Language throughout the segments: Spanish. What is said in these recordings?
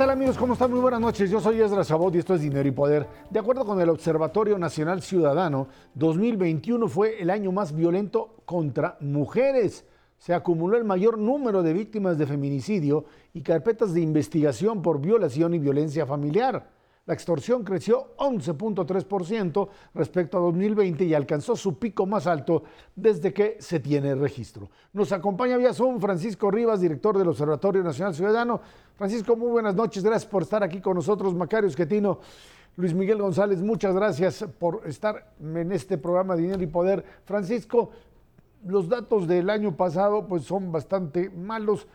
Hola, ¿qué tal amigos? ¿Cómo están? Muy buenas noches. Yo soy Ezra Chabot y esto es Dinero y Poder. De acuerdo con el Observatorio Nacional Ciudadano, 2021 fue el año más violento contra mujeres. Se acumuló el mayor número de víctimas de feminicidio y carpetas de investigación por violación y violencia familiar. La extorsión creció 11.3% respecto a 2020 y alcanzó su pico más alto desde que se tiene registro. Nos acompaña vía Zoom Francisco Rivas, director del Observatorio Nacional Ciudadano. Francisco, muy buenas noches. Gracias por estar aquí con nosotros. Macario Esquetino, Luis Miguel González, muchas gracias por estar en este programa Dinero y Poder. Francisco, los datos del año pasado pues son bastante malos.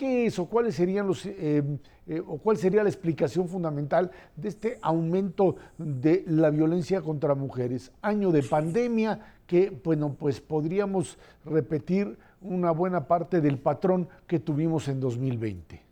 ¿Qué es o cuáles serían los eh, eh, o cuál sería la explicación fundamental de este aumento de la violencia contra mujeres? Año de pandemia que bueno, pues podríamos repetir una buena parte del patrón que tuvimos en 2020.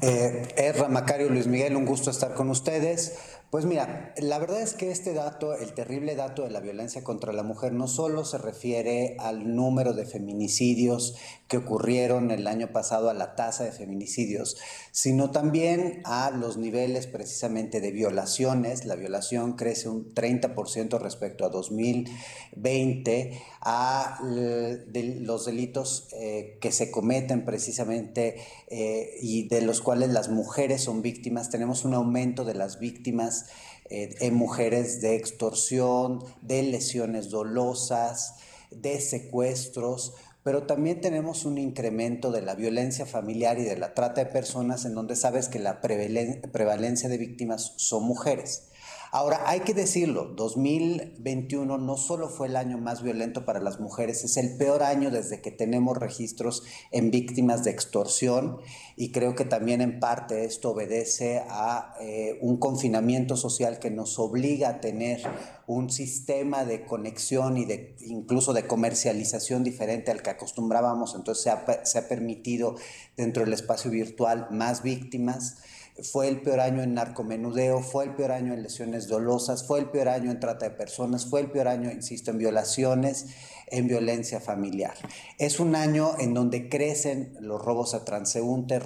Eh, Erra, Macario, Luis Miguel, un gusto estar con ustedes. Pues mira, la verdad es que este dato, el terrible dato de la violencia contra la mujer, no solo se refiere al número de feminicidios que ocurrieron el año pasado, a la tasa de feminicidios, sino también a los niveles precisamente de violaciones. La violación crece un 30% respecto a 2020, a los delitos eh, que se cometen precisamente eh, y de los cuales las mujeres son víctimas. Tenemos un aumento de las víctimas eh, en mujeres de extorsión, de lesiones dolosas, de secuestros, pero también tenemos un incremento de la violencia familiar y de la trata de personas en donde sabes que la prevalencia de víctimas son mujeres. Ahora, hay que decirlo, 2021 no solo fue el año más violento para las mujeres, es el peor año desde que tenemos registros en víctimas de extorsión y creo que también en parte esto obedece a eh, un confinamiento social que nos obliga a tener un sistema de conexión y de incluso de comercialización diferente al que acostumbrábamos, entonces se ha, se ha permitido dentro del espacio virtual más víctimas fue el peor año en narcomenudeo, fue el peor año en lesiones dolosas, fue el peor año en trata de personas, fue el peor año, insisto, en violaciones, en violencia familiar. Es un año en donde crecen los robos a transeúnte,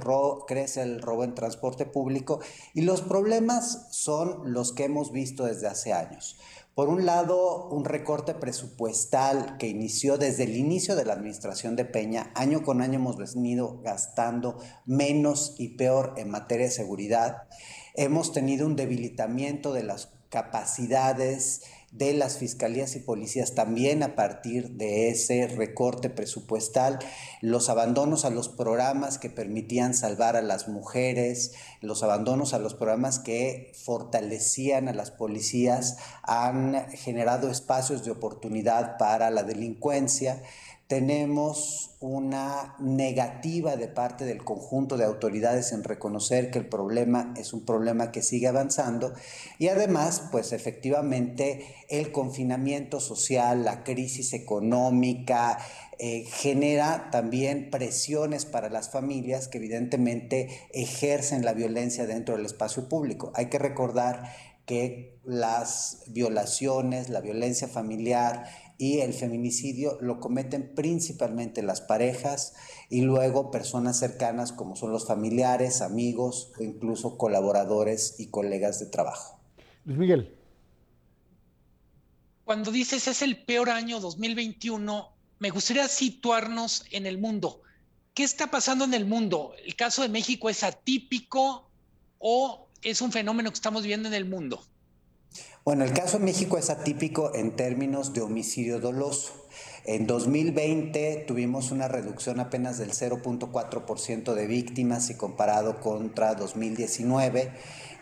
crece el robo en transporte público y los problemas son los que hemos visto desde hace años. Por un lado, un recorte presupuestal que inició desde el inicio de la administración de Peña. Año con año hemos venido gastando menos y peor en materia de seguridad. Hemos tenido un debilitamiento de las capacidades de las fiscalías y policías también a partir de ese recorte presupuestal, los abandonos a los programas que permitían salvar a las mujeres, los abandonos a los programas que fortalecían a las policías han generado espacios de oportunidad para la delincuencia tenemos una negativa de parte del conjunto de autoridades en reconocer que el problema es un problema que sigue avanzando y además, pues efectivamente, el confinamiento social, la crisis económica, eh, genera también presiones para las familias que evidentemente ejercen la violencia dentro del espacio público. Hay que recordar que las violaciones, la violencia familiar, y el feminicidio lo cometen principalmente las parejas y luego personas cercanas como son los familiares, amigos o incluso colaboradores y colegas de trabajo. Luis Miguel. Cuando dices es el peor año 2021, me gustaría situarnos en el mundo. ¿Qué está pasando en el mundo? ¿El caso de México es atípico o es un fenómeno que estamos viendo en el mundo? Bueno, el caso de México es atípico en términos de homicidio doloso. En 2020 tuvimos una reducción apenas del 0.4% de víctimas y comparado contra 2019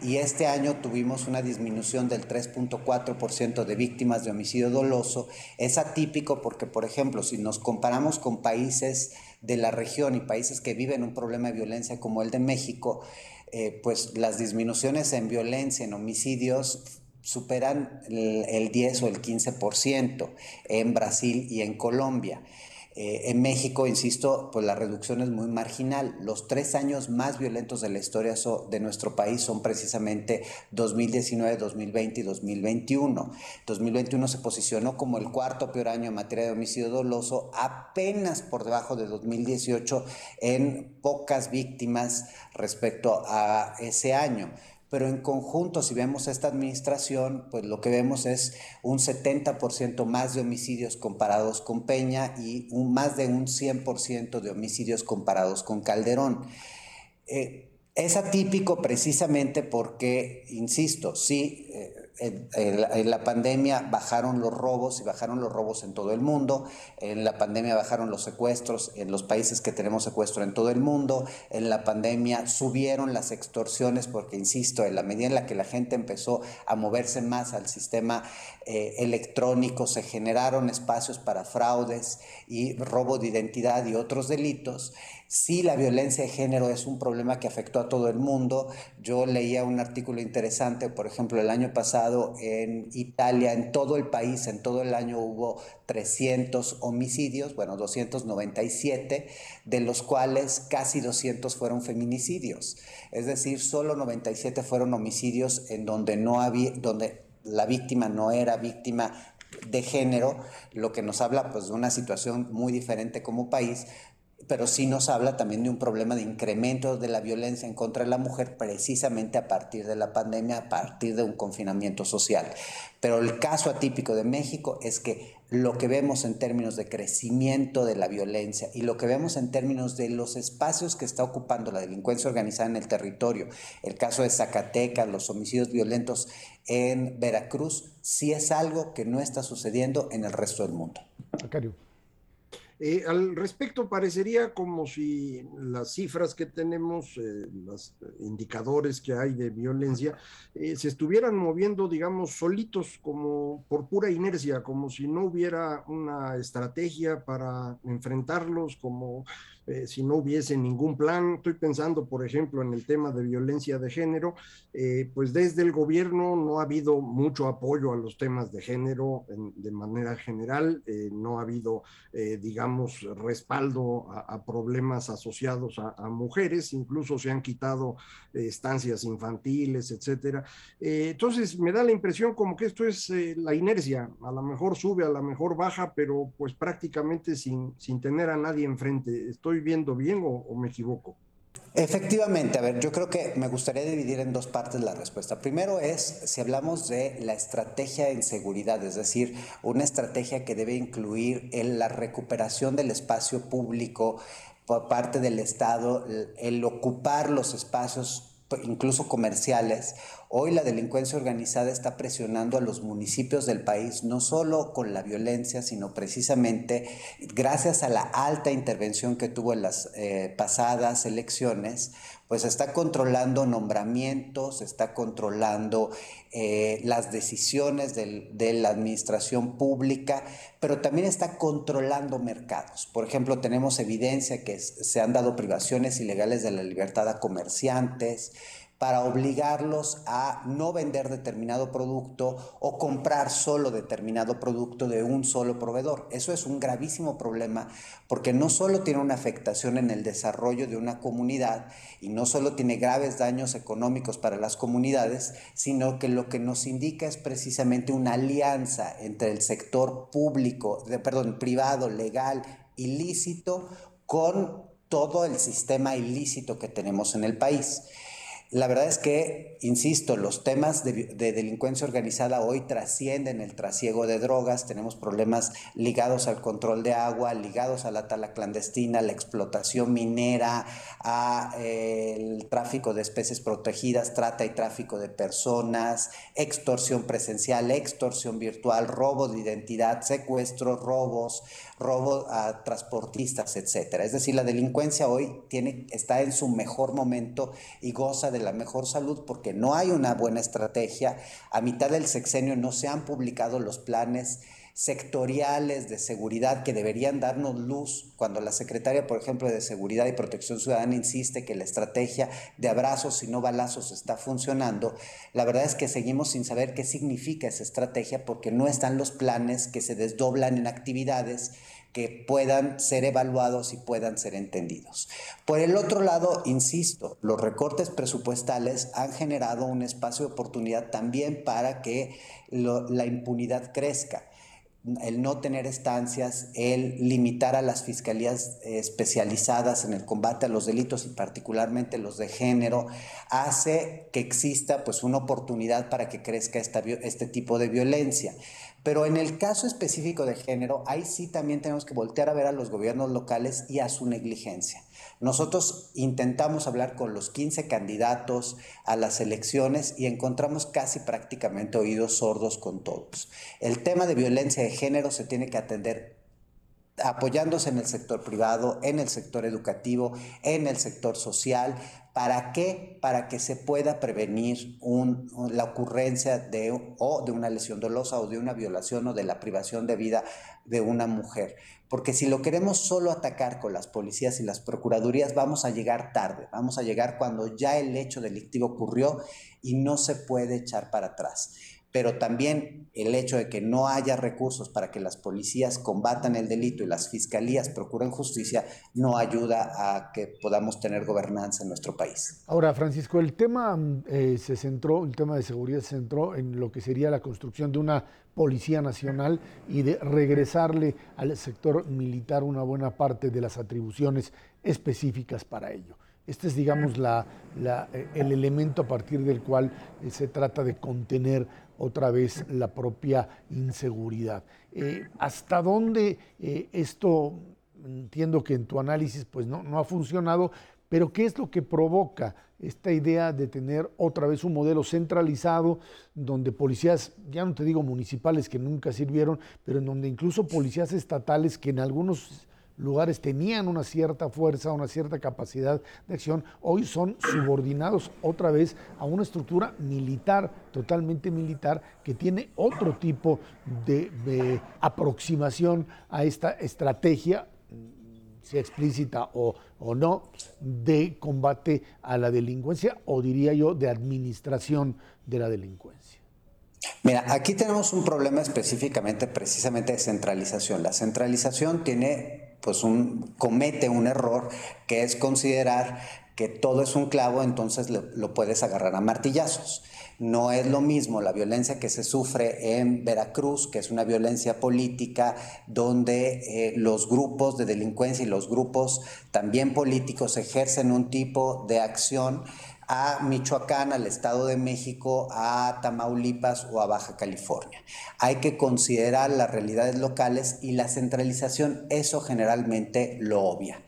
y este año tuvimos una disminución del 3.4% de víctimas de homicidio doloso. Es atípico porque, por ejemplo, si nos comparamos con países de la región y países que viven un problema de violencia como el de México, eh, pues las disminuciones en violencia, en homicidios, superan el, 10 o el 15% en Brasil y en Colombia. Eh, en México, insisto, pues la reducción es muy marginal. Los tres años más violentos de la historia de nuestro país son precisamente 2019, 2020 y 2021. 2021 se posicionó como el cuarto peor año en materia de homicidio doloso, apenas por debajo de 2018 en pocas víctimas respecto a ese año pero en conjunto, si vemos esta administración, pues lo que vemos es un 70% más de homicidios comparados con Peña y un, más de un 100% de homicidios comparados con Calderón. Eh, es atípico precisamente porque, insisto, sí, eh, en, la pandemia bajaron los robos y bajaron los robos en todo el mundo. En la pandemia bajaron los secuestros en los países que tenemos secuestro en todo el mundo. En la pandemia subieron las extorsiones porque, insisto, en la medida en la que la gente empezó a moverse más al sistema eh, electrónico, se generaron espacios para fraudes y robo de identidad y otros delitos. Sí, la violencia de género es un problema que afectó a todo el mundo. Yo leía un artículo interesante, por ejemplo, el año pasado en Italia, en todo el país, en todo el año hubo 300 homicidios, bueno, 297, de los cuales casi 200 fueron feminicidios. Es decir, solo 97 fueron homicidios en donde no había, donde la víctima no era víctima de género, lo que nos habla pues de una situación muy diferente como país, pero sí nos habla también de un problema de incremento de la violencia en contra de la mujer precisamente a partir de la pandemia, a partir de un confinamiento social. Pero el caso atípico de México es que lo que vemos en términos de crecimiento de la violencia y lo que vemos en términos de los espacios que está ocupando la delincuencia organizada en el territorio, el caso de Zacatecas, los homicidios violentos en Veracruz, sí es algo que no está sucediendo en el resto del mundo. Eh, al respecto, parecería como si las cifras que tenemos, eh, los indicadores que hay de violencia, eh, se estuvieran moviendo, digamos, solitos, como por pura inercia, como si no hubiera una estrategia para enfrentarlos, como eh, si no hubiese ningún plan. Estoy pensando, por ejemplo, en el tema de violencia de género, eh, pues desde el gobierno no ha habido mucho apoyo a los temas de género de manera general, eh, no ha habido, digamos, respaldo a, problemas asociados a, mujeres, incluso se han quitado estancias infantiles, etcétera. entonces, me da la impresión como que esto es la inercia, a lo mejor sube, a lo mejor baja, pero pues prácticamente sin, sin tener a nadie enfrente. Estoy viendo bien o, me equivoco? Efectivamente, a ver, yo creo que me gustaría dividir en dos partes la respuesta. Primero es si hablamos de la estrategia en seguridad, es decir, una estrategia que debe incluir en la recuperación del espacio público por parte del Estado, el ocupar los espacios incluso comerciales, hoy la delincuencia organizada está presionando a los municipios del país, no solo con la violencia, sino precisamente gracias a la alta intervención que tuvo en las eh, pasadas elecciones, pues está controlando nombramientos, está controlando eh, las decisiones de la administración pública, pero también está controlando mercados. Por ejemplo, tenemos evidencia que se han dado privaciones ilegales de la libertad a comerciantes, para obligarlos a no vender determinado producto o comprar solo determinado producto de un solo proveedor. Eso es un gravísimo problema porque no solo tiene una afectación en el desarrollo de una comunidad y no solo tiene graves daños económicos para las comunidades, sino que lo que nos indica es precisamente una alianza entre el sector público, perdón, privado, legal, ilícito, con todo el sistema ilícito que tenemos en el país. La verdad es que, insisto, los temas de, delincuencia organizada hoy trascienden el trasiego de drogas, tenemos problemas ligados al control de agua, ligados a la tala clandestina, la explotación minera, al eh, tráfico de especies protegidas, trata y tráfico de personas, extorsión presencial, extorsión virtual, robo de identidad, secuestros, robos, robo a transportistas, etcétera. Es decir, la delincuencia hoy tiene, está en su mejor momento y goza de la mejor salud porque no hay una buena estrategia. A mitad del sexenio no se han publicado los planes sectoriales de seguridad que deberían darnos luz cuando la secretaria, por ejemplo, de Seguridad y Protección Ciudadana insiste que la estrategia de abrazos y no balazos está funcionando, la verdad es que seguimos sin saber qué significa esa estrategia porque no están los planes que se desdoblan en actividades que puedan ser evaluados y puedan ser entendidos. Por el otro lado, insisto, los recortes presupuestales han generado un espacio de oportunidad también para que la impunidad crezca el no tener estancias, el limitar a las fiscalías especializadas en el combate a los delitos y particularmente los de género, hace que exista pues una oportunidad para que crezca este tipo de violencia. Pero en el caso específico de género, ahí sí también tenemos que voltear a ver a los gobiernos locales y a su negligencia. Nosotros intentamos hablar con los 15 candidatos a las elecciones y encontramos casi prácticamente oídos sordos con todos. El tema de violencia de género se tiene que atender apoyándose en el sector privado, en el sector educativo, en el sector social. ¿Para qué? Para que se pueda prevenir la ocurrencia de, o de una lesión dolosa o de una violación o de la privación de vida de una mujer. Porque si lo queremos solo atacar con las policías y las procuradurías, vamos a llegar tarde, vamos a llegar cuando ya el hecho delictivo ocurrió y no se puede echar para atrás pero también el hecho de que no haya recursos para que las policías combatan el delito y las fiscalías procuren justicia no ayuda a que podamos tener gobernanza en nuestro país. Ahora, Francisco, el tema eh, se centró, el tema de seguridad se centró en lo que sería la construcción de una policía nacional y de regresarle al sector militar una buena parte de las atribuciones específicas para ello. Este es, digamos, eh, el elemento a partir del cual eh, se trata de contener otra vez la propia inseguridad. Eh, ¿Hasta dónde esto, entiendo que en tu análisis pues no, no ha funcionado, pero qué es lo que provoca esta idea de tener otra vez un modelo centralizado donde policías, ya no te digo municipales que nunca sirvieron, pero en donde incluso policías estatales que en algunos lugares tenían una cierta fuerza, una cierta capacidad de acción, hoy son subordinados otra vez a una estructura militar, totalmente militar, que tiene otro tipo de, aproximación a esta estrategia sea explícita o, o, no, de combate a la delincuencia o diría yo de administración de la delincuencia. Mira, aquí tenemos un problema específicamente, precisamente de centralización. La centralización tiene pues un, comete un error que es considerar que todo es un clavo, entonces lo, puedes agarrar a martillazos. No es lo mismo la violencia que se sufre en Veracruz, que es una violencia política, donde eh, los grupos de delincuencia y los grupos también políticos ejercen un tipo de acción a Michoacán, al Estado de México, a Tamaulipas o a Baja California. Hay que considerar las realidades locales y la centralización, eso generalmente lo obvia.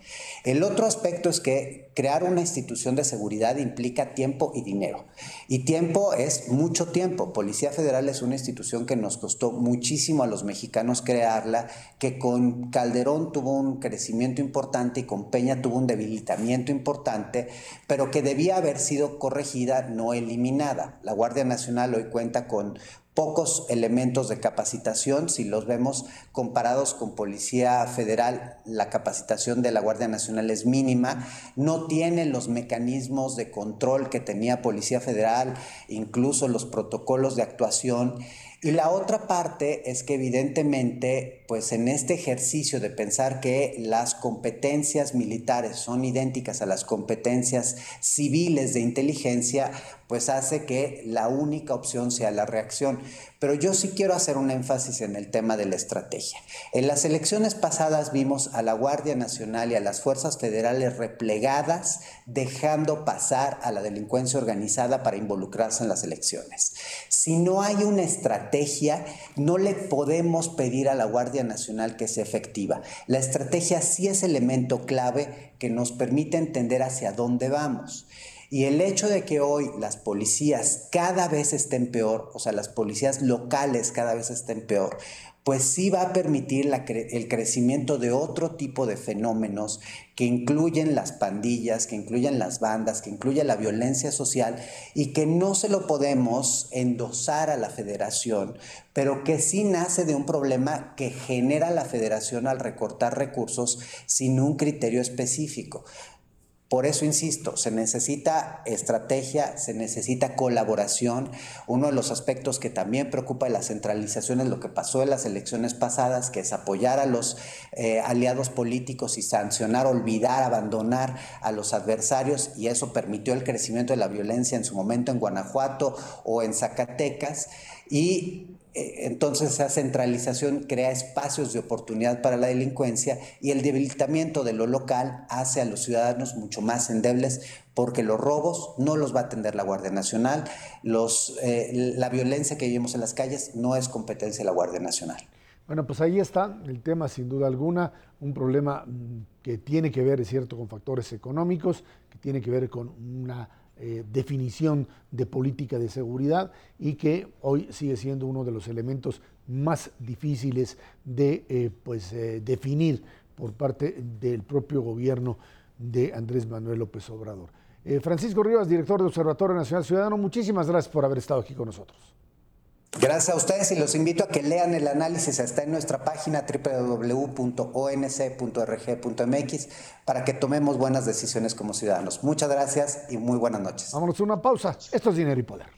El otro aspecto es que crear una institución de seguridad implica tiempo y dinero. Y tiempo es mucho tiempo. Policía Federal es una institución que nos costó muchísimo a los mexicanos crearla, que con Calderón tuvo un crecimiento importante y con Peña tuvo un debilitamiento importante, pero que debía haber sido corregida, no eliminada. La Guardia Nacional hoy cuenta con pocos elementos de capacitación. Si los vemos comparados con Policía Federal, la capacitación de la Guardia Nacional es mínima. No tiene los mecanismos de control que tenía Policía Federal, incluso los protocolos de actuación. Y la otra parte es que evidentemente, pues en este ejercicio de pensar que las competencias militares son idénticas a las competencias civiles de inteligencia, pues hace que la única opción sea la reacción. Pero yo sí quiero hacer un énfasis en el tema de la estrategia. En las elecciones pasadas vimos a la Guardia Nacional y a las fuerzas federales replegadas, dejando pasar a la delincuencia organizada para involucrarse en las elecciones. Si no hay una estrategia, no le podemos pedir a la Guardia Nacional que sea efectiva. La estrategia sí es elemento clave que nos permite entender hacia dónde vamos. Y el hecho de que hoy las policías cada vez estén peor, o sea, las policías locales cada vez estén peor, pues sí va a permitir el crecimiento de otro tipo de fenómenos que incluyen las pandillas, que incluyen las bandas, que incluyen la violencia social y que no se lo podemos endosar a la federación, pero que sí nace de un problema que genera la federación al recortar recursos sin un criterio específico. Por eso insisto, se necesita estrategia, se necesita colaboración. Uno de los aspectos que también preocupa de la centralización es lo que pasó en las elecciones pasadas, que es apoyar a los eh, aliados políticos y sancionar, olvidar, abandonar a los adversarios, y eso permitió el crecimiento de la violencia en su momento en Guanajuato o en Zacatecas. Y entonces esa centralización crea espacios de oportunidad para la delincuencia y el debilitamiento de lo local hace a los ciudadanos mucho más endebles porque los robos no los va a atender la Guardia Nacional, los, eh, la violencia que vivimos en las calles no es competencia de la Guardia Nacional. Bueno, pues ahí está el tema, sin duda alguna, un problema mm, que tiene que ver, es cierto, con factores económicos, que tiene que ver con una eh, definición de política de seguridad y que hoy sigue siendo uno de los elementos más difíciles de eh, pues, eh, definir por parte del propio gobierno de Andrés Manuel López Obrador. Francisco Rivas, director del Observatorio Nacional Ciudadano, muchísimas gracias por haber estado aquí con nosotros. Gracias a ustedes y los invito a que lean el análisis. Está en nuestra página www.onc.rg.mx para que tomemos buenas decisiones como ciudadanos. Muchas gracias y muy buenas noches. Vámonos a una pausa. Esto es Dinero y Poder.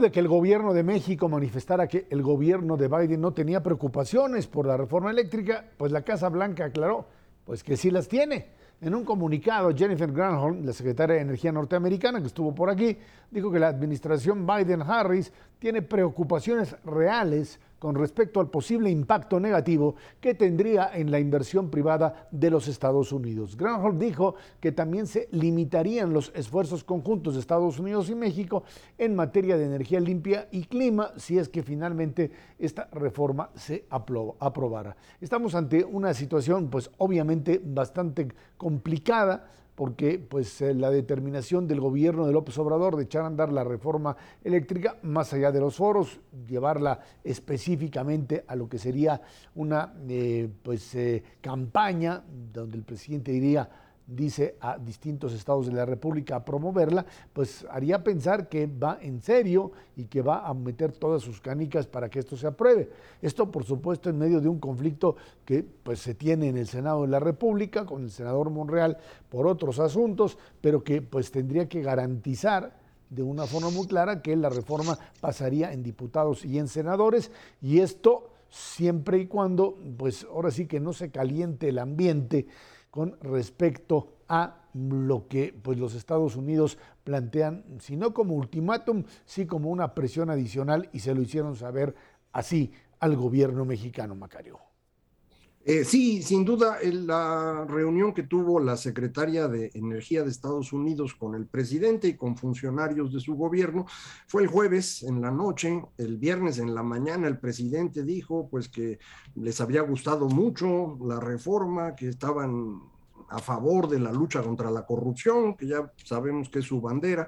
De que el gobierno de México manifestara que el gobierno de Biden no tenía preocupaciones por la reforma eléctrica, pues la Casa Blanca aclaró pues que sí las tiene. En un comunicado, Jennifer Granholm, la secretaria de Energía norteamericana que estuvo por aquí, dijo que la administración Biden-Harris tiene preocupaciones reales con respecto al posible impacto negativo que tendría en la inversión privada de los Estados Unidos. Granholm dijo que también se limitarían los esfuerzos conjuntos de Estados Unidos y México en materia de energía limpia y clima si es que finalmente esta reforma se aprobara. Estamos ante una situación pues obviamente bastante complicada porque pues eh, la determinación del gobierno de López Obrador de echar a andar la reforma eléctrica más allá de los foros, llevarla específicamente a lo que sería una eh, pues eh, campaña donde el presidente diría dice a distintos estados de la República a promoverla, pues haría pensar que va en serio y que va a meter todas sus canicas para que esto se apruebe. Esto, por supuesto, en medio de un conflicto que pues, se tiene en el Senado de la República con el senador Monreal por otros asuntos, pero que pues tendría que garantizar de una forma muy clara que la reforma pasaría en diputados y en senadores y esto siempre y cuando pues ahora sí que no se caliente el ambiente con respecto a lo que pues, los Estados Unidos plantean, si no como ultimátum, sí como una presión adicional y se lo hicieron saber así al gobierno mexicano, Macario. Eh, sí, sin duda, la reunión que tuvo la secretaria de Energía de Estados Unidos con el presidente y con funcionarios de su gobierno fue el jueves en la noche, el viernes en la mañana el presidente dijo pues que les había gustado mucho la reforma, que estaban a favor de la lucha contra la corrupción, que ya sabemos que es su bandera,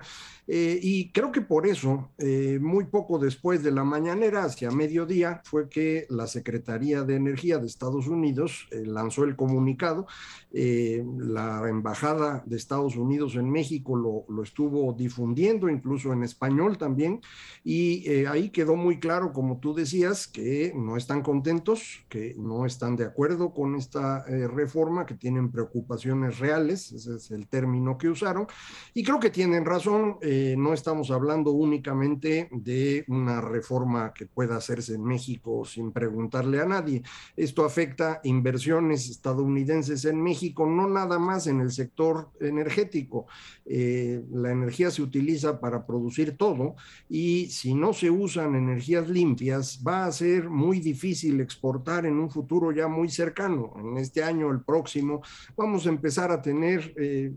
eh, y creo que por eso, eh, muy poco después de la mañanera, hacia mediodía, fue que la Secretaría de Energía de Estados Unidos eh, lanzó el comunicado. la Embajada de Estados Unidos en México lo, lo estuvo difundiendo, incluso en español también, y ahí quedó muy claro, como tú decías, que no están contentos, que no están de acuerdo con esta reforma, que tienen preocupaciones reales, ese es el término que usaron, y creo que tienen razón. No estamos hablando únicamente de una reforma que pueda hacerse en México sin preguntarle a nadie. Esto afecta inversiones estadounidenses en México, no nada más en el sector energético. Eh, la energía se utiliza para producir todo y si no se usan energías limpias, va a ser muy difícil exportar en un futuro ya muy cercano. En este año, el próximo, vamos a empezar a tener eh,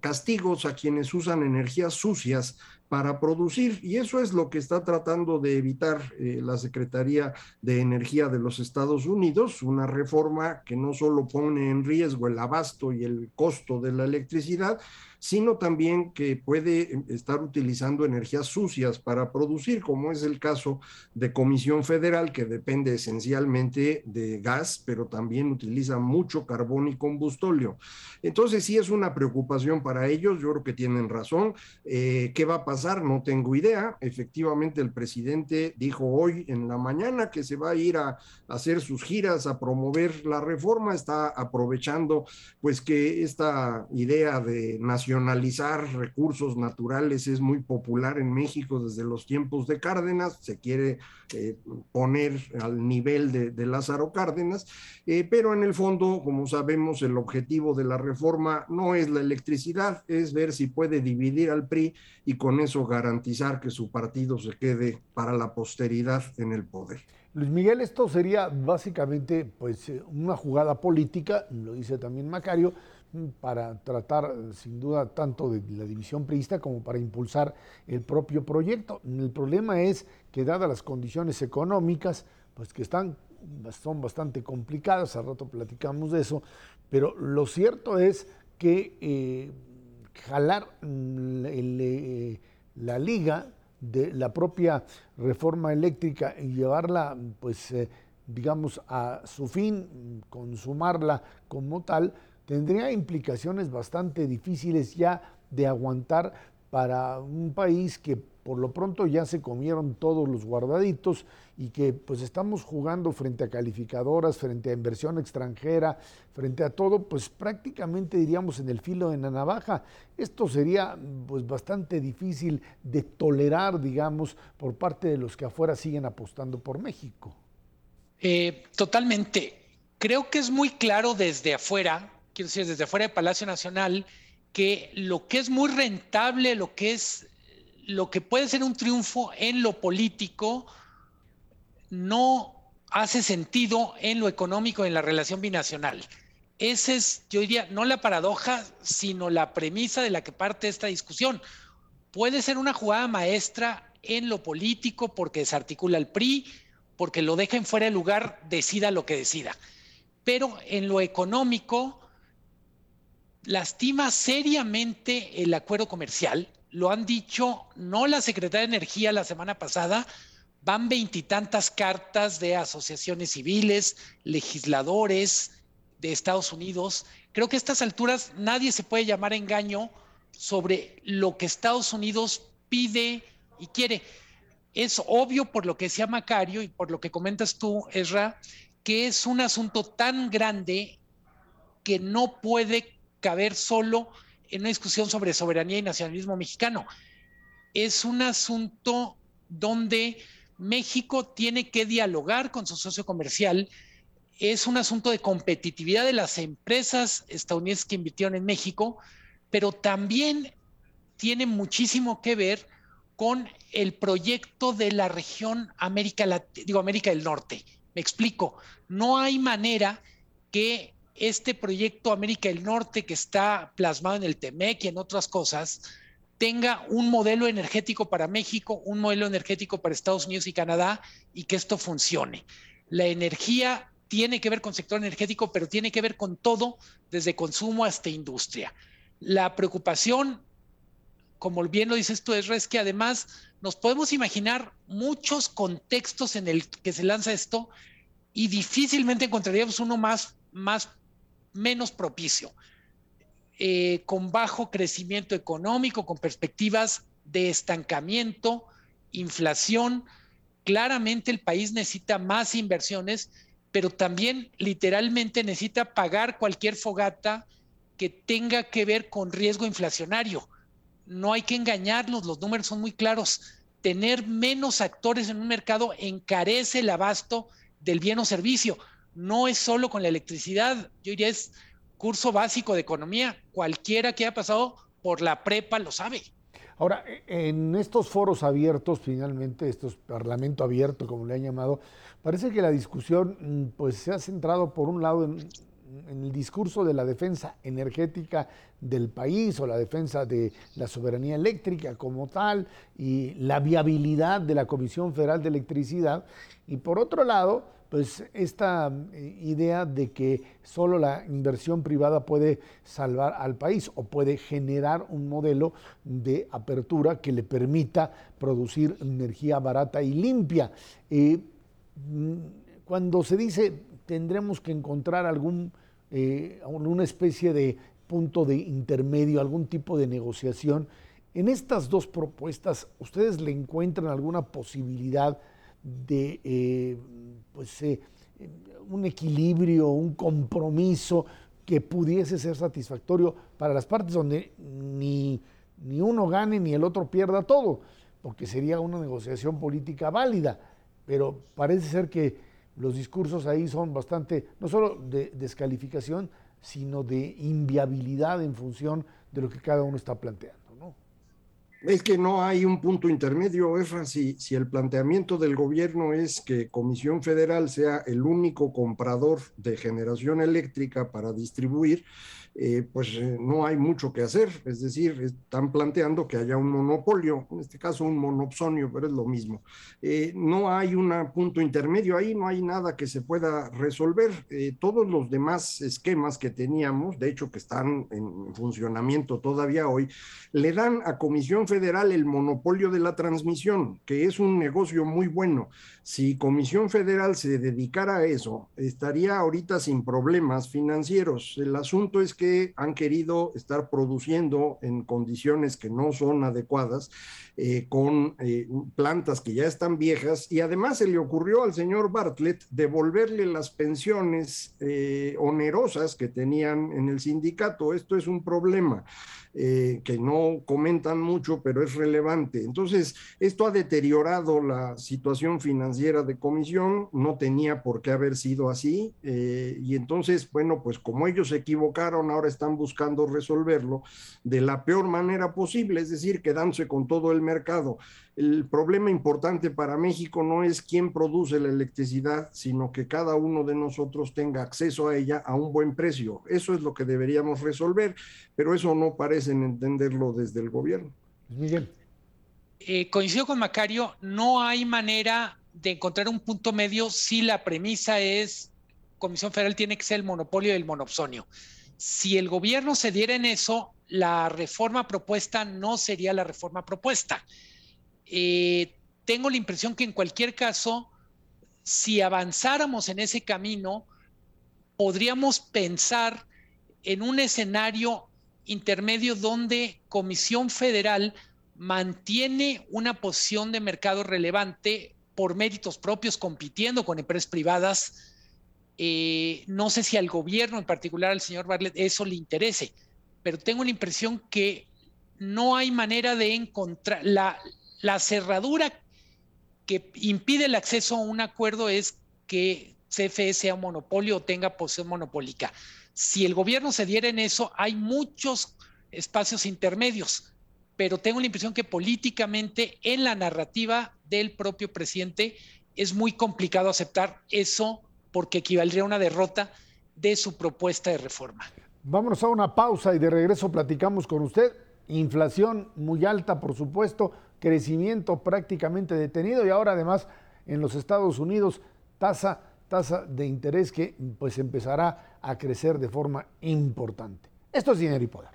castigos a quienes usan energías sucias para producir. Y eso es lo que está tratando de evitar eh, la Secretaría de Energía de los Estados Unidos, una reforma que no solo pone en riesgo el abasto y el costo de la electricidad, sino también que puede em, estar utilizando energías sucias para producir, como es el caso de Comisión Federal, que depende esencialmente de gas, pero también utiliza mucho carbón y combustóleo. Entonces sí es una preocupación para ellos, yo creo que tienen razón. Eh, ¿Qué va a pasar? No tengo idea. Efectivamente, el presidente dijo hoy en la mañana que se va a ir a, hacer sus giras, a promover la reforma. Está aprovechando pues que esta idea de nacionalizar recursos naturales es muy popular en México desde los tiempos de Cárdenas. Se quiere eh, poner al nivel de, Lázaro Cárdenas, eh, pero en el fondo, como sabemos, el objetivo de la reforma no es la electricidad, es ver si puede dividir al PRI y con eso garantizar que su partido se quede para la posteridad en el poder. Luis Miguel, esto sería básicamente pues, eh, una jugada política, lo dice también Macario, para tratar sin duda tanto de la división priista como para impulsar el propio proyecto. El problema es que dadas las condiciones económicas, pues que están, son bastante complicadas, al rato platicamos de eso, pero lo cierto es que eh, jalar eh, la liga de la propia reforma eléctrica y llevarla, pues, eh, digamos, a su fin, consumarla como tal, tendría implicaciones bastante difíciles ya de aguantar para un país que por lo pronto ya se comieron todos los guardaditos y que pues estamos jugando frente a calificadoras, frente a inversión extranjera, frente a todo, pues prácticamente diríamos en el filo de la navaja. Esto sería pues bastante difícil de tolerar, digamos, por parte de los que afuera siguen apostando por México. Eh, totalmente. Creo que es muy claro desde afuera, quiero decir, desde afuera de Palacio Nacional, que lo que es muy rentable, lo que es lo que puede ser un triunfo en lo político no hace sentido en lo económico, en la relación binacional. Esa es, yo diría, no la paradoja, sino la premisa de la que parte esta discusión. Puede ser una jugada maestra en lo político porque desarticula el PRI, porque lo deja en fuera de lugar, decida lo que decida. Pero en lo económico, lastima seriamente el acuerdo comercial, lo han dicho no la Secretaría de Energía la semana pasada, van veintitantas cartas de asociaciones civiles, legisladores de Estados Unidos. Creo que a estas alturas nadie se puede llamar engaño sobre lo que Estados Unidos pide y quiere. Es obvio por lo que decía Macario y por lo que comentas tú, Ezra, que es un asunto tan grande que no puede caber solo en una discusión sobre soberanía y nacionalismo mexicano. Es un asunto donde México tiene que dialogar con su socio comercial. Es un asunto de competitividad de las empresas estadounidenses que invirtieron en México, pero también tiene muchísimo que ver con el proyecto de la región América, digo, América del Norte. Me explico, no hay manera que este proyecto América del Norte que está plasmado en el TEMEC y en otras cosas, tenga un modelo energético para México, un modelo energético para Estados Unidos y Canadá y que esto funcione. La energía tiene que ver con sector energético, pero tiene que ver con todo, desde consumo hasta industria. La preocupación, como bien lo dices tú, es que además nos podemos imaginar muchos contextos en el que se lanza esto y difícilmente encontraríamos uno más, más menos propicio, eh, con bajo crecimiento económico, con perspectivas de estancamiento, inflación. Claramente el país necesita más inversiones, pero también literalmente necesita pagar cualquier fogata que tenga que ver con riesgo inflacionario. No hay que engañarnos, los números son muy claros. Tener menos actores en un mercado encarece el abasto del bien o servicio no es solo con la electricidad, yo diría es curso básico de economía. Cualquiera que haya pasado por la prepa lo sabe. Ahora, en estos foros abiertos, finalmente, estos parlamento abierto, como le han llamado, parece que la discusión mm, pues, se ha centrado, por un lado, en el discurso de la defensa energética del país o la defensa de la soberanía eléctrica como tal y la viabilidad de la Comisión Federal de Electricidad. Y por otro lado, pues esta eh, idea de que solo la inversión privada puede salvar al país o puede generar un modelo de apertura que le permita producir energía barata y limpia. Eh, mm, cuando se dice tendremos que encontrar algún, eh, alguna especie de punto de intermedio, algún tipo de negociación, En estas dos propuestas, ¿ustedes le encuentran alguna posibilidad de eh, pues, eh, un equilibrio, un compromiso que pudiese ser satisfactorio para las partes donde ni, ni uno gane ni el otro pierda todo? Porque sería una negociación política válida, pero parece ser que los discursos ahí son bastante, no solo de descalificación, sino de inviabilidad en función de lo que cada uno está planteando. Es que no hay un punto intermedio, Efra, si, si el planteamiento del gobierno es que Comisión Federal sea el único comprador de generación eléctrica para distribuir, eh, pues eh, no hay mucho que hacer. Es decir, están planteando que haya un monopolio, en este caso un monopsonio, pero es lo mismo. Eh, no hay un punto intermedio ahí, no hay nada que se pueda resolver. todos los demás esquemas que teníamos, de hecho que están en funcionamiento todavía hoy, le dan a Comisión Federal el monopolio de la transmisión, que es un negocio muy bueno. Si Comisión Federal se dedicara a eso, estaría ahorita sin problemas financieros. El asunto es que han querido estar produciendo en condiciones que no son adecuadas, eh, con eh, plantas que ya están viejas, y además se le ocurrió al señor Bartlett devolverle las pensiones eh, onerosas que tenían en el sindicato. Esto es un problema. Que no comentan mucho, pero es relevante. Entonces, esto ha deteriorado la situación financiera de comisión, no tenía por qué haber sido así, y entonces, bueno, pues como ellos se equivocaron, ahora están buscando resolverlo de la peor manera posible, es decir, quedándose con todo el mercado. El problema importante para México no es quién produce la electricidad, sino que cada uno de nosotros tenga acceso a ella a un buen precio. Eso es lo que deberíamos resolver, pero eso no parecen entenderlo desde el gobierno. Miguel. Eh, coincido con Macario, no hay manera de encontrar un punto medio si la premisa es Comisión Federal tiene que ser el monopolio del monopsonio. Si el gobierno se diera en eso, la reforma propuesta no sería la reforma propuesta. Eh, tengo la impresión que en cualquier caso, si avanzáramos en ese camino, podríamos pensar en un escenario intermedio donde Comisión Federal mantiene una posición de mercado relevante por méritos propios, compitiendo con empresas privadas. Eh, no sé si al gobierno, en particular al señor Bartlett, eso le interese, pero tengo la impresión que no hay manera de encontrar la, cerradura que impide el acceso a un acuerdo es que CFE sea un monopolio o tenga posición monopólica. Si el gobierno se diera en eso, hay muchos espacios intermedios, pero tengo la impresión que políticamente en la narrativa del propio presidente es muy complicado aceptar eso porque equivaldría a una derrota de su propuesta de reforma. Vámonos a una pausa y de regreso platicamos con usted. Inflación muy alta, por supuesto, crecimiento prácticamente detenido y ahora además en los Estados Unidos tasa, tasa de interés que pues empezará a crecer de forma importante. Esto es dinero y poder.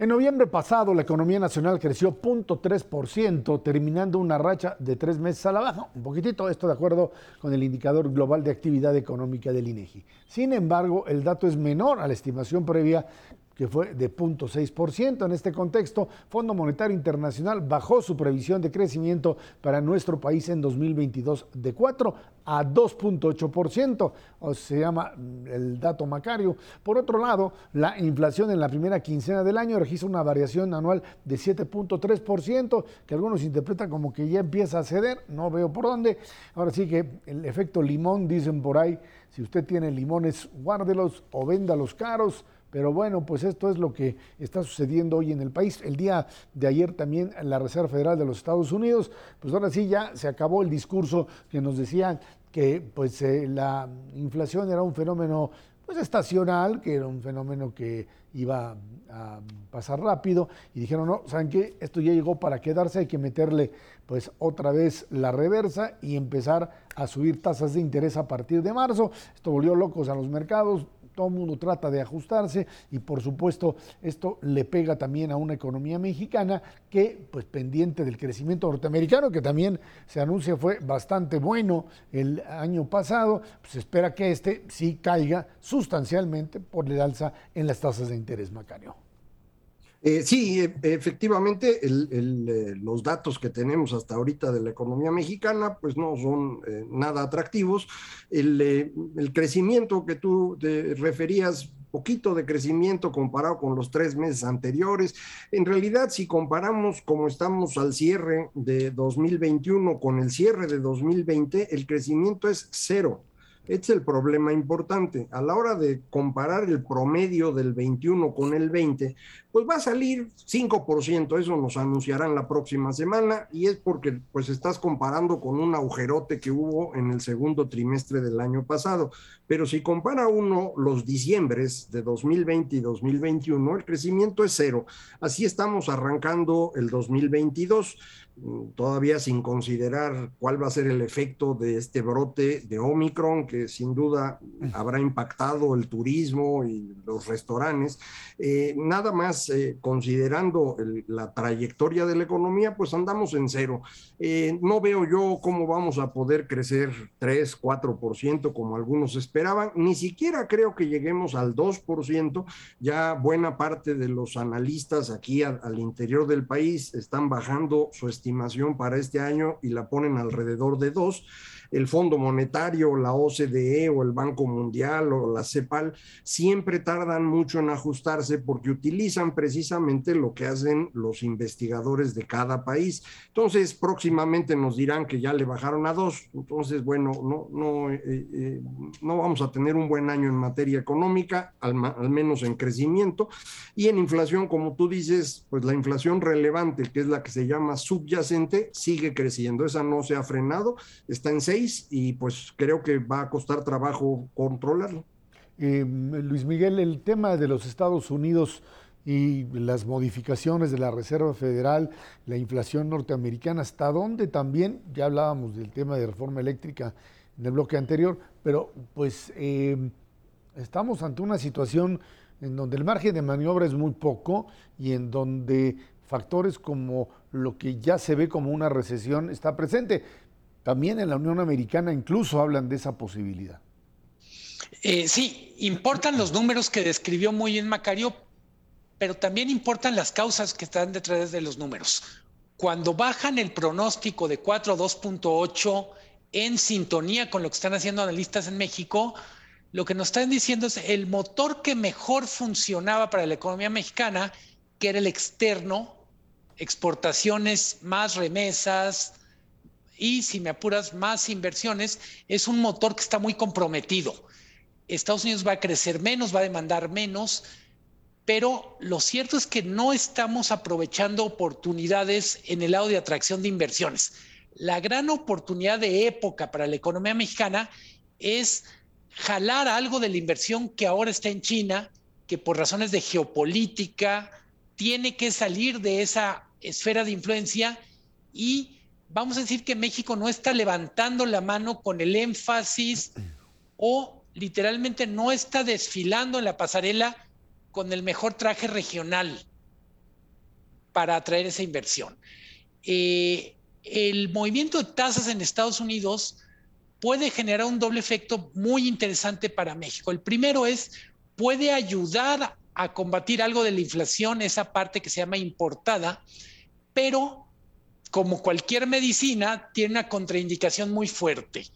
En noviembre pasado, la economía nacional creció 0.3%, terminando una racha de tres meses a la baja, un poquitito, esto de acuerdo con el indicador global de actividad económica del INEGI. Sin embargo, el dato es menor a la estimación previa que fue de 0.6%. En este contexto, Fondo Monetario Internacional bajó su previsión de crecimiento para nuestro país en 2022 de 4 a 2.8%, o se llama mm, el dato Macario. Por otro lado, la inflación en la primera quincena del año registra una variación anual de 7.3%, que algunos interpretan como que ya empieza a ceder, no veo por dónde. Ahora sí que el efecto limón, dicen por ahí, si usted tiene limones, guárdelos o véndalos caros pero bueno, pues esto es lo que está sucediendo hoy en el país. El día de ayer también la Reserva Federal de los Estados Unidos, pues ahora sí ya se acabó el discurso que nos decían que pues eh, la inflación era un fenómeno pues estacional, que era un fenómeno que iba a pasar rápido y dijeron, no, ¿saben qué? Esto ya llegó para quedarse, hay que meterle pues otra vez la reversa y empezar a subir tasas de interés a partir de marzo. Esto volvió locos a los mercados, todo el mundo trata de ajustarse y por supuesto esto le pega también a una economía mexicana que pues pendiente del crecimiento norteamericano que también se anuncia fue bastante bueno el año pasado, pues espera que este sí caiga sustancialmente por el alza en las tasas de interés macario. Eh, sí, e, efectivamente, eh, los datos que tenemos hasta ahorita de la economía mexicana, pues no son eh, nada atractivos. El, crecimiento que tú te referías, poquito de crecimiento comparado con los tres meses anteriores. En realidad, si comparamos como estamos al cierre de 2021 con el cierre de 2020, el crecimiento es cero. Es el problema importante. A la hora de comparar el promedio del 21 con el 20, pues va a salir 5%, eso nos anunciarán la próxima semana y es porque pues estás comparando con un agujerote que hubo en el segundo trimestre del año pasado. Pero si compara uno los diciembres de 2020 y 2021, el crecimiento es cero. Así estamos arrancando el 2022 todavía sin considerar cuál va a ser el efecto de este brote de Omicron, que sin duda habrá impactado el turismo y los restaurantes. Eh, nada más eh, considerando la trayectoria de la economía, pues andamos en cero. Eh, no veo yo cómo vamos a poder crecer 3, 4% como algunos esperaban. Ni siquiera creo que lleguemos al 2%. Ya buena parte de los analistas aquí al interior del país están bajando su estimación para este año y la ponen alrededor de 2 el Fondo Monetario, la OCDE o el Banco Mundial o la CEPAL siempre tardan mucho en ajustarse porque utilizan precisamente lo que hacen los investigadores de cada país. Entonces, próximamente nos dirán que ya le bajaron a dos. Entonces, bueno, no, no, eh, eh, no vamos a tener un buen año en materia económica, al, menos en crecimiento. Y en inflación, como tú dices, pues la inflación relevante, que es la que se llama subyacente, sigue creciendo. Esa no se ha frenado, está en 6 y pues creo que va a costar trabajo controlarlo. Eh, Luis Miguel, el tema de los Estados Unidos y las modificaciones de la Reserva Federal, la inflación norteamericana, hasta dónde también, ya hablábamos del tema de reforma eléctrica en el bloque anterior, pero pues eh, estamos ante una situación en donde el margen de maniobra es muy poco y en donde factores como lo que ya se ve como una recesión está presente. También en la Unión Americana incluso hablan de esa posibilidad. Eh, sí, importan los números que describió muy bien Macario, pero también importan las causas que están detrás de los números. Cuando bajan el pronóstico de 4 a 2.8 en sintonía con lo que están haciendo analistas en México, lo que nos están diciendo es el motor que mejor funcionaba para la economía mexicana, que era el externo, exportaciones, más remesas, y, si me apuras, más inversiones, es un motor que está muy comprometido. Estados Unidos va a crecer menos, va a demandar menos, pero lo cierto es que no estamos aprovechando oportunidades en el lado de atracción de inversiones. La gran oportunidad de época para la economía mexicana es jalar algo de la inversión que ahora está en China, que por razones de geopolítica tiene que salir de esa esfera de influencia y vamos a decir que México no está levantando la mano con el énfasis o literalmente no está desfilando en la pasarela con el mejor traje regional para atraer esa inversión. Eh, el movimiento de tasas en Estados Unidos puede generar un doble efecto muy interesante para México. El primero es, puede ayudar a combatir algo de la inflación, esa parte que se llama importada, pero como cualquier medicina, tiene una contraindicación muy fuerte.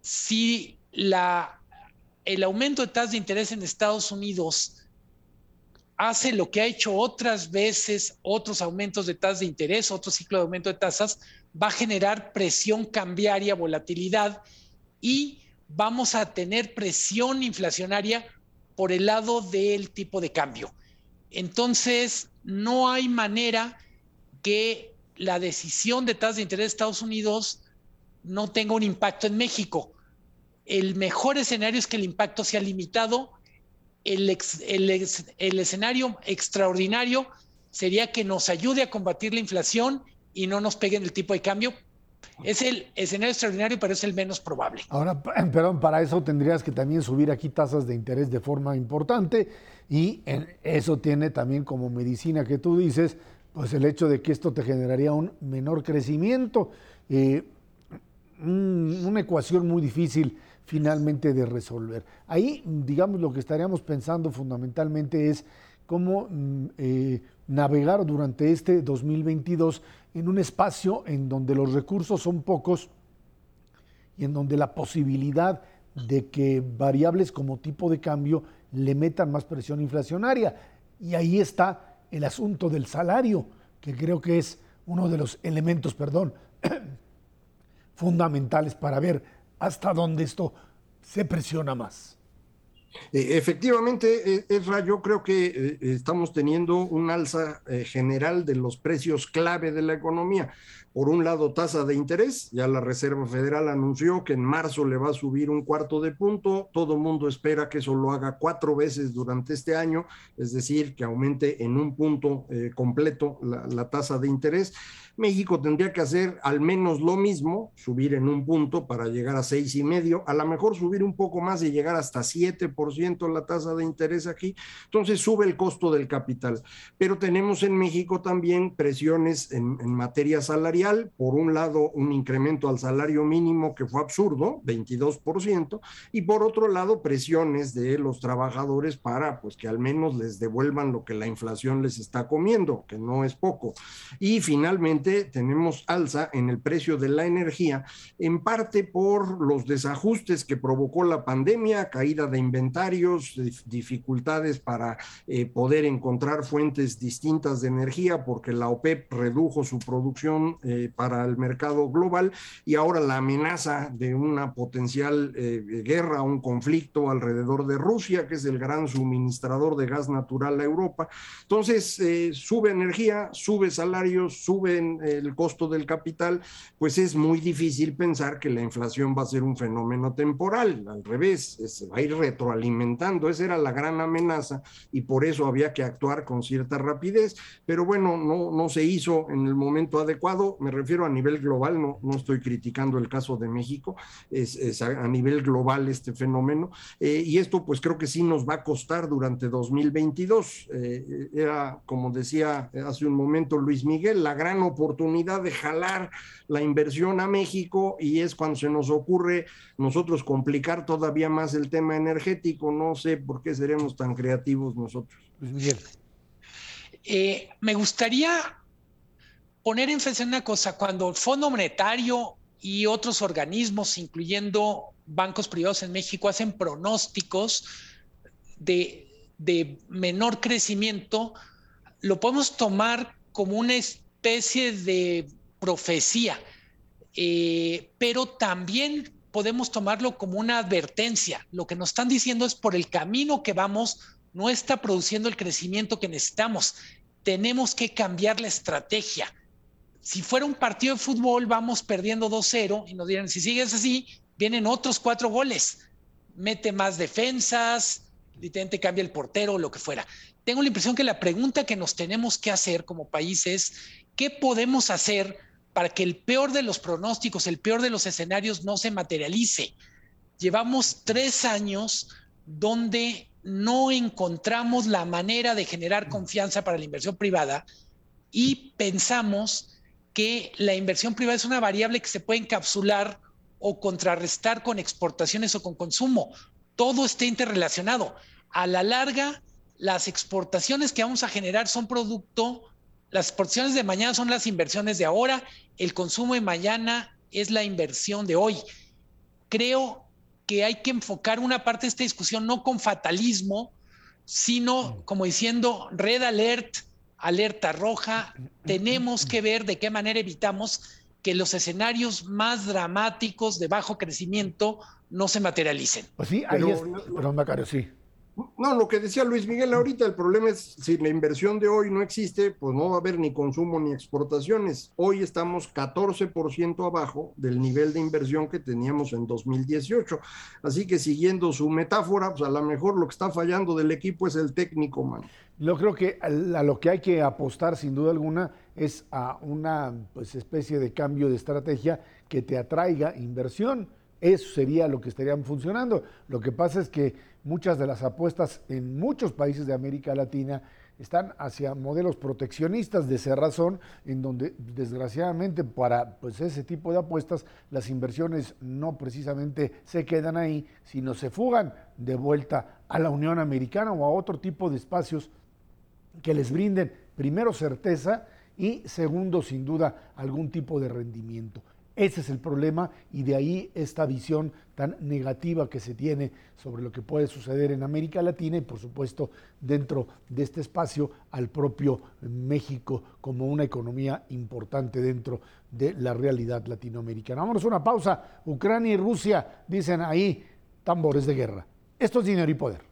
Si la, el aumento de tasas de interés en Estados Unidos hace lo que ha hecho otras veces, otros aumentos de tasas de interés, otro ciclo de aumento de tasas, va a generar presión cambiaria, volatilidad y vamos a tener presión inflacionaria por el lado del tipo de cambio. Entonces, no hay manera que la decisión de tasas de interés de Estados Unidos no tenga un impacto en México. El mejor escenario es que el impacto sea limitado. El, escenario extraordinario sería que nos ayude a combatir la inflación y no nos peguen el tipo de cambio, Es el escenario extraordinario, pero es el menos probable. Ahora, perdón, para eso tendrías que también subir aquí tasas de interés de forma importante y eso tiene también como medicina que tú dices, pues el hecho de que esto te generaría un menor crecimiento, eh, una ecuación muy difícil finalmente de resolver. Ahí, digamos, lo que estaríamos pensando fundamentalmente es cómo mm, eh, navegar durante este 2022 en un espacio en donde los recursos son pocos y en donde la posibilidad de que variables como tipo de cambio le metan más presión inflacionaria. Y ahí está el asunto del salario, que creo que es uno de los elementos, perdón, fundamentales para ver hasta dónde esto se presiona más. Eh, efectivamente, Esra, yo creo que eh, estamos teniendo un alza eh, general de los precios clave de la economía. Por un lado, tasa de interés, ya la Reserva Federal anunció que en marzo le va a subir un cuarto de punto, todo el mundo espera que eso lo haga cuatro veces durante este año, es decir, que aumente en un punto completo la, tasa de interés. México tendría que hacer al menos lo mismo, subir en un punto para llegar a seis y medio, a lo mejor subir un poco más y llegar hasta 7% la tasa de interés aquí. Entonces sube el costo del capital. Pero tenemos en México también presiones en materia salarial. Por un lado, un incremento al salario mínimo que fue absurdo, 22%, y por otro lado, presiones de los trabajadores para pues que al menos les devuelvan lo que la inflación les está comiendo, que no es poco. Y finalmente, tenemos alza en el precio de la energía, en parte por los desajustes que provocó la pandemia, caída de inventarios, dificultades para eh, poder encontrar fuentes distintas de energía, porque la OPEP redujo su producción eh, para el mercado global y ahora la amenaza de una potencial eh, guerra, un conflicto alrededor de Rusia, que es el gran suministrador de gas natural a Europa. Entonces, sube energía, sube salarios, suben el costo del capital, pues es muy difícil pensar que la inflación va a ser un fenómeno temporal. Al revés, se va a ir retroalimentando. Esa era la gran amenaza y por eso había que actuar con cierta rapidez. Pero bueno, no, no se hizo en el momento adecuado. Me refiero a nivel global, no, no estoy criticando el caso de México, es, a, nivel global este fenómeno. Eh, y esto pues creo que sí nos va a costar durante 2022. Eh, era, como decía hace un momento Luis Miguel, la gran oportunidad de jalar la inversión a México y es cuando se nos ocurre nosotros complicar todavía más el tema energético. No sé por qué seremos tan creativos nosotros. Eh, me gustaría poner énfasis en una cosa, cuando el Fondo Monetario y otros organismos, incluyendo bancos privados en México, hacen pronósticos de, menor crecimiento, lo podemos tomar como una especie de profecía, eh, pero también podemos tomarlo como una advertencia. Lo que nos están diciendo es por el camino que vamos, no está produciendo el crecimiento que necesitamos. Tenemos que cambiar la estrategia. Si fuera un partido de fútbol, vamos perdiendo 2-0 y nos dirán, si sigues así, vienen otros cuatro goles. Mete más defensas, literalmente cambia el portero, lo que fuera. Tengo la impresión que la pregunta que nos tenemos que hacer como país es, ¿Qué podemos hacer para que el peor de los pronósticos, el peor de los escenarios no se materialice? Llevamos tres años donde no encontramos la manera de generar confianza para la inversión privada y pensamos que la inversión privada es una variable que se puede encapsular o contrarrestar con exportaciones o con consumo. Todo está interrelacionado. A la larga, las exportaciones que vamos a generar son producto las exportaciones de mañana son las inversiones de ahora, el consumo de mañana es la inversión de hoy. Creo que hay que enfocar una parte de esta discusión no con fatalismo, sino como diciendo red alert, alerta roja, tenemos que ver de qué manera evitamos que los escenarios más dramáticos de bajo crecimiento no se materialicen. Pues sí, ahí es, perdón, Macario, sí. No, lo que decía Luis Miguel ahorita, el problema es si la inversión de hoy no existe, pues no va a haber ni consumo ni exportaciones. Hoy estamos 14% abajo del nivel de inversión que teníamos en 2018. Así que siguiendo su metáfora, pues a lo mejor lo que está fallando del equipo es el técnico, man. Yo creo que a lo que hay que apostar sin duda alguna es a una pues, especie de cambio de estrategia que te atraiga inversión. Eso sería lo que estarían funcionando. Lo que pasa es que muchas de las apuestas en muchos países de América Latina están hacia modelos proteccionistas de cerrazón, en donde desgraciadamente para pues, ese tipo de apuestas las inversiones no precisamente se quedan ahí, sino se fugan de vuelta a la Unión Americana o a otro tipo de espacios que les brinden primero certeza y segundo, sin duda, algún tipo de rendimiento. Ese es el problema y de ahí esta visión tan negativa que se tiene sobre lo que puede suceder en América Latina y por supuesto dentro de este espacio al propio México como una economía importante dentro de la realidad latinoamericana. Vámonos a una pausa. Ucrania y Rusia dicen ahí tambores de guerra. Esto es dinero y poder.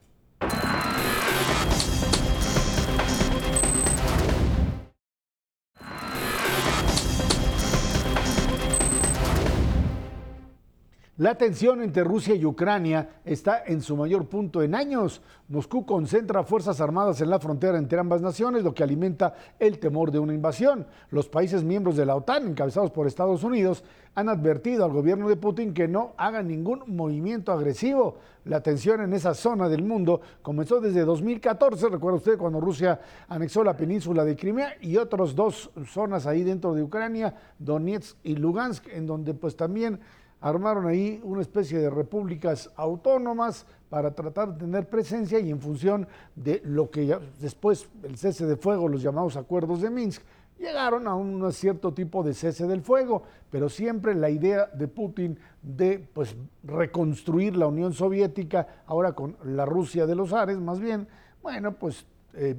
La tensión entre Rusia y Ucrania está en su mayor punto en años. Moscú concentra fuerzas armadas en la frontera entre ambas naciones, lo que alimenta el temor de una invasión. Los países miembros de la OTAN, encabezados por Estados Unidos, han advertido al gobierno de Putin que no haga ningún movimiento agresivo. La tensión en esa zona del mundo comenzó desde 2014, recuerda usted, cuando Rusia anexó la península de Crimea y otras dos zonas ahí dentro de Ucrania, Donetsk y Lugansk, en donde pues también armaron ahí una especie de repúblicas autónomas para tratar de tener presencia y en función de lo que ya, después el cese de fuego, los llamados acuerdos de Minsk, llegaron a un cierto tipo de cese del fuego, pero siempre la idea de Putin de pues, reconstruir la Unión Soviética, ahora con la Rusia de los Ares más bien, bueno, pues eh,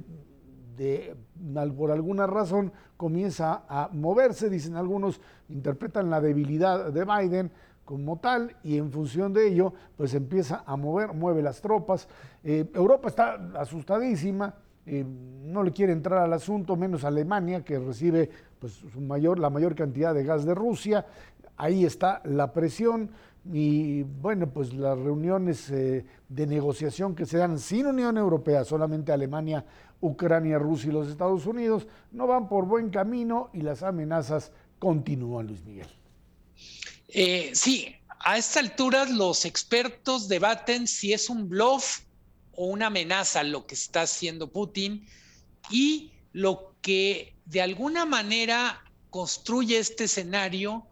de, por alguna razón comienza a moverse, dicen algunos, interpretan la debilidad de Biden, como tal y en función de ello pues empieza a mover, mueve las tropas. Eh, Europa está asustadísima, eh, no le quiere entrar al asunto, menos Alemania que recibe pues, su mayor, la mayor cantidad de gas de Rusia. Ahí está la presión y bueno, pues las reuniones eh, de negociación que se dan sin Unión Europea, solamente Alemania, Ucrania, Rusia y los Estados Unidos, no van por buen camino y las amenazas continúan, Luis Miguel. Eh, sí, a esta altura los expertos debaten si es un bluff o una amenaza lo que está haciendo Putin y lo que de alguna manera construye este escenario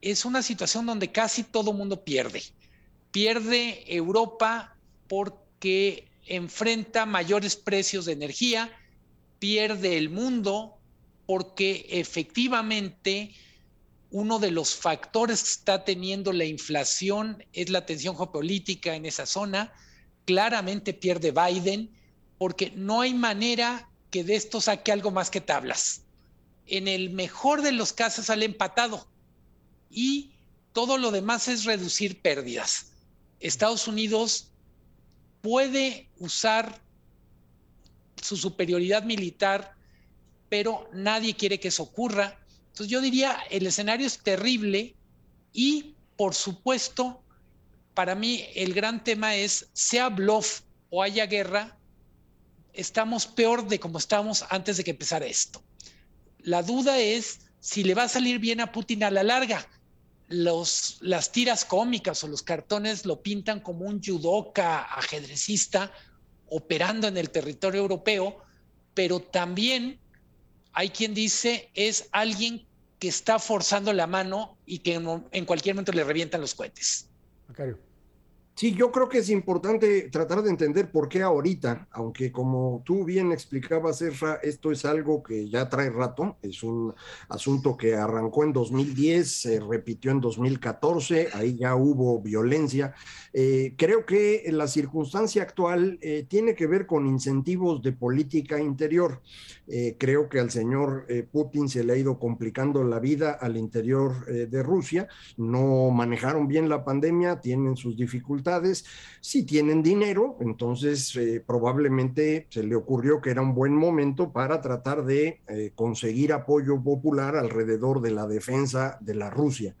es una situación donde casi todo mundo pierde. Pierde Europa porque enfrenta mayores precios de energía, pierde el mundo porque efectivamente uno de los factores que está teniendo la inflación es la tensión geopolítica en esa zona. Claramente pierde Biden porque no hay manera que de esto saque algo más que tablas. En el mejor de los casos sale empatado y todo lo demás es reducir pérdidas. Estados Unidos puede usar su superioridad militar, pero nadie quiere que eso ocurra entonces yo diría, el escenario es terrible y, por supuesto, para mí el gran tema es, sea bluff o haya guerra, estamos peor de como estábamos antes de que empezara esto. La duda es si le va a salir bien a Putin a la larga. Los, las tiras cómicas o los cartones lo pintan como un judoka ajedrecista operando en el territorio europeo, pero también hay quien dice es alguien que está forzando la mano y que en, cualquier momento le revientan los cohetes. Sí, yo creo que es importante tratar de entender por qué ahorita, aunque como tú bien explicabas, Efra, esto es algo que ya trae rato, es un asunto que arrancó en 2010, se repitió en 2014, ahí ya hubo violencia. Eh, creo que la circunstancia actual eh, tiene que ver con incentivos de política interior. Eh, creo que al señor Putin se le ha ido complicando la vida al interior de Rusia, no manejaron bien la pandemia, tienen sus dificultades si tienen dinero, entonces eh, probablemente se le ocurrió que era un buen momento para tratar de eh, conseguir apoyo popular alrededor de la defensa de la Rusia.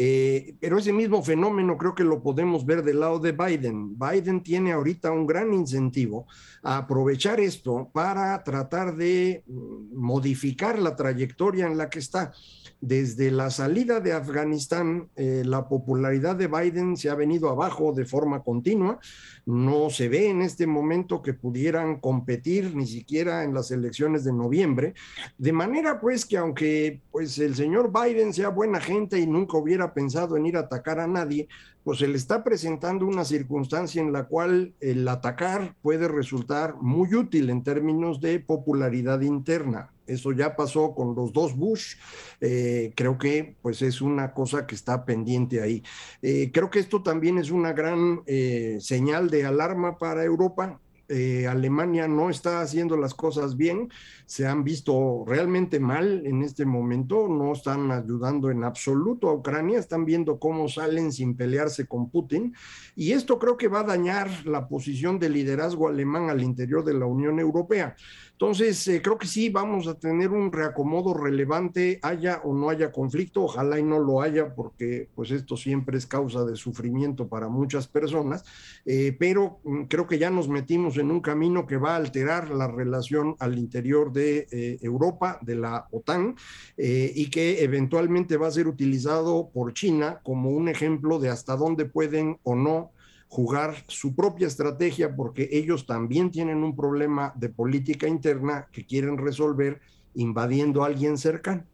Eh, pero ese mismo fenómeno creo que lo podemos ver del lado de Biden. Biden tiene ahorita un gran incentivo a aprovechar esto para tratar de mm, modificar la trayectoria en la que está. Desde la salida de Afganistán, eh, la popularidad de Biden se ha venido abajo de forma continua. No se ve en este momento que pudieran competir ni siquiera en las elecciones de noviembre. De manera pues que aunque pues el señor Biden sea buena gente y nunca hubiera pensado en ir a atacar a nadie, pues se le está presentando una circunstancia en la cual el atacar puede resultar muy útil en términos de popularidad interna. Eso ya pasó con los dos Bush. Eh, creo que pues es una cosa que está pendiente ahí. Eh, creo que esto también es una gran eh, señal de alarma para Europa. Eh, Alemania no está haciendo las cosas bien, se han visto realmente mal en este momento, no están ayudando en absoluto a Ucrania, están viendo cómo salen sin pelearse con Putin y esto creo que va a dañar la posición de liderazgo alemán al interior de la Unión Europea. Entonces, eh, creo que sí vamos a tener un reacomodo relevante, haya o no haya conflicto, ojalá y no lo haya, porque pues esto siempre es causa de sufrimiento para muchas personas, eh, pero mm, creo que ya nos metimos en un camino que va a alterar la relación al interior de eh, Europa, de la OTAN, y que eventualmente va a ser utilizado por China como un ejemplo de hasta dónde pueden o no jugar su propia estrategia porque ellos también tienen un problema de política interna que quieren resolver invadiendo a alguien cercano.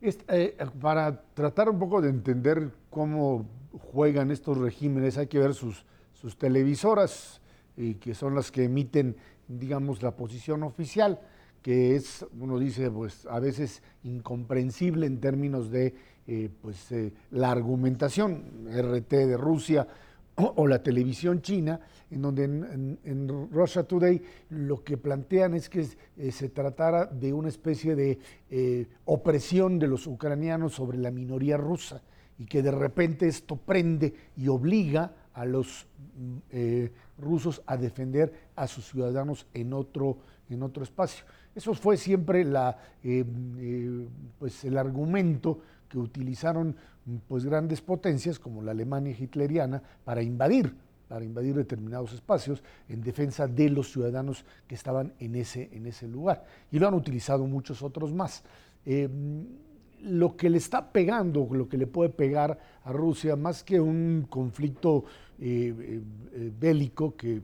Eh, para tratar un poco de entender cómo juegan estos regímenes, hay que ver sus, sus televisoras, y que son las que emiten, digamos, la posición oficial, que es, uno dice, pues a veces incomprensible en términos de eh, pues, eh, la argumentación, RT de Rusia, o, la televisión china, en donde en, Russia Today lo que plantean es que eh, se tratara de una especie de eh, opresión de los ucranianos sobre la minoría rusa y que de repente esto prende y obliga a los mm, eh, rusos a defender a sus ciudadanos en otro, en otro espacio. Eso fue siempre la, pues el argumento que utilizaron pues, grandes potencias como la Alemania hitleriana para invadir, para invadir determinados espacios en defensa de los ciudadanos que estaban en ese, en ese lugar. Y lo han utilizado muchos otros más. Eh, lo que le está pegando, lo que le puede pegar a Rusia, más que un conflicto eh, eh, bélico que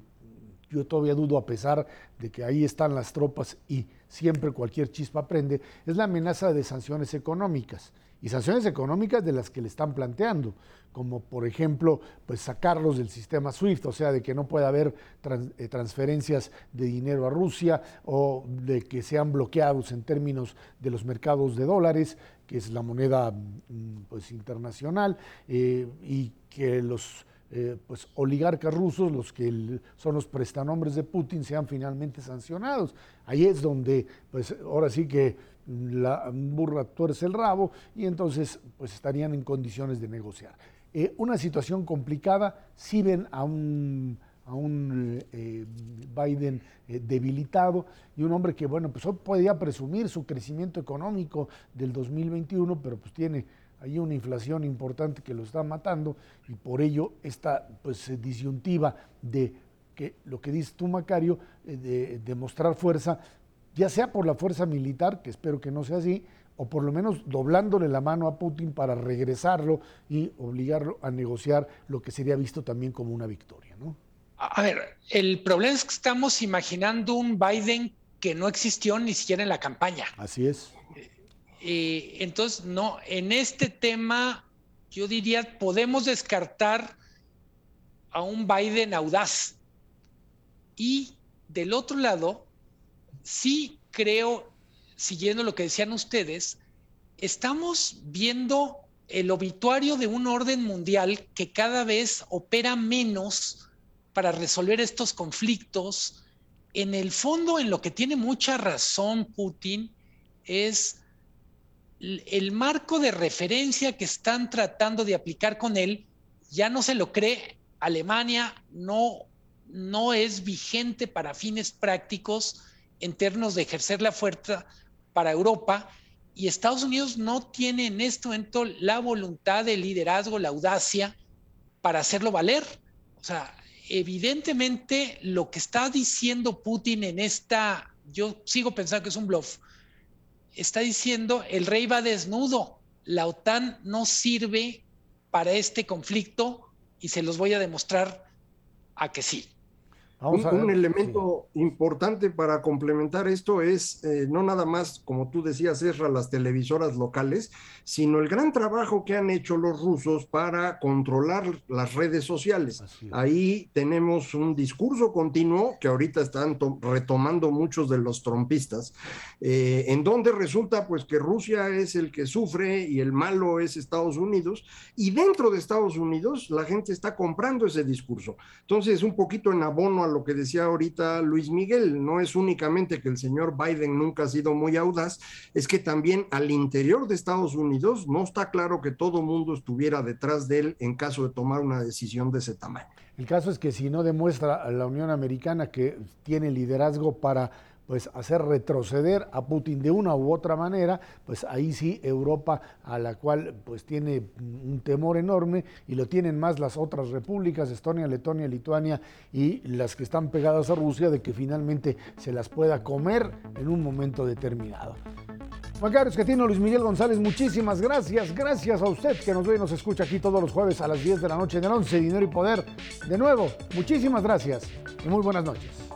yo todavía dudo a pesar de que ahí están las tropas y siempre cualquier chispa prende, es la amenaza de sanciones económicas y sanciones económicas de las que le están planteando, como por ejemplo, pues sacarlos del sistema SWIFT, o sea, de que no pueda haber eh, transferencias de dinero a Rusia o de que sean bloqueados en términos de los mercados de dólares, que es la moneda mm, pues, internacional, eh, y que los eh, pues, oligarcas rusos, los que son los prestanombres de Putin, sean finalmente sancionados. Ahí es donde, pues ahora sí que la burra tuerce el rabo y entonces pues estarían en condiciones de negociar. Eh, una situación complicada, si ven a un, a un eh, Biden debilitado y un hombre que, bueno, pues hoy podía presumir su crecimiento económico del 2021, pero pues tiene ahí una inflación importante que lo está matando y por ello esta pues disyuntiva de que lo que dice tú, Macario, de demostrar fuerza, ya sea por la fuerza militar, que espero que no sea así, o por lo menos doblándole la mano a Putin para regresarlo y obligarlo a negociar lo que sería visto también como una victoria. ¿no? A ver, el problema es que estamos imaginando un Biden que no existió ni siquiera en la campaña. Así es. Eh, entonces, no, en este tema, yo diría, podemos descartar a un Biden audaz. Y del otro lado, sí creo, siguiendo lo que decían ustedes, estamos viendo el obituario de un orden mundial que cada vez opera menos para resolver estos conflictos. En el fondo, en lo que tiene mucha razón Putin, es el marco de referencia que están tratando de aplicar con él, ya no se lo cree Alemania no, no es vigente para fines prácticos en términos de ejercer la fuerza para Europa y Estados Unidos no tiene en este momento la voluntad de liderazgo, la audacia para hacerlo valer. O sea, evidentemente lo que está diciendo Putin en esta, yo sigo pensando que es un bluff, está diciendo el rey va desnudo, la OTAN no sirve para este conflicto y se los voy a demostrar a que sí un, elemento importante para complementar esto es eh, no nada más, como tú decías, Esra, las televisoras locales, sino el gran trabajo que han hecho los rusos para controlar las redes sociales. Ahí tenemos un discurso continuo que ahorita están retomando muchos de los trompistas, eh, en donde resulta pues que Rusia es el que sufre y el malo es Estados Unidos, y dentro de Estados Unidos la gente está comprando ese discurso. Entonces, un poquito en abono a lo que decía ahorita Luis Miguel, no es únicamente que el señor Biden nunca ha sido muy audaz, es que también al interior de Estados Unidos no está claro que todo mundo estuviera detrás de él en caso de tomar una decisión de ese tamaño. El caso es que si no demuestra a la Unión Americana que tiene liderazgo para pues hacer retroceder a Putin de una u otra manera, pues ahí sí Europa a la cual pues tiene un temor enorme y lo tienen más las otras repúblicas, Estonia, Letonia, Lituania y las que están pegadas a Rusia de que finalmente se las pueda comer en un momento determinado. Juan Carlos Catino, Luis Miguel González, muchísimas gracias. Gracias a usted que nos ve y nos escucha aquí todos los jueves a las 10 de la noche en el 11 Dinero y Poder. De nuevo, muchísimas gracias y muy buenas noches.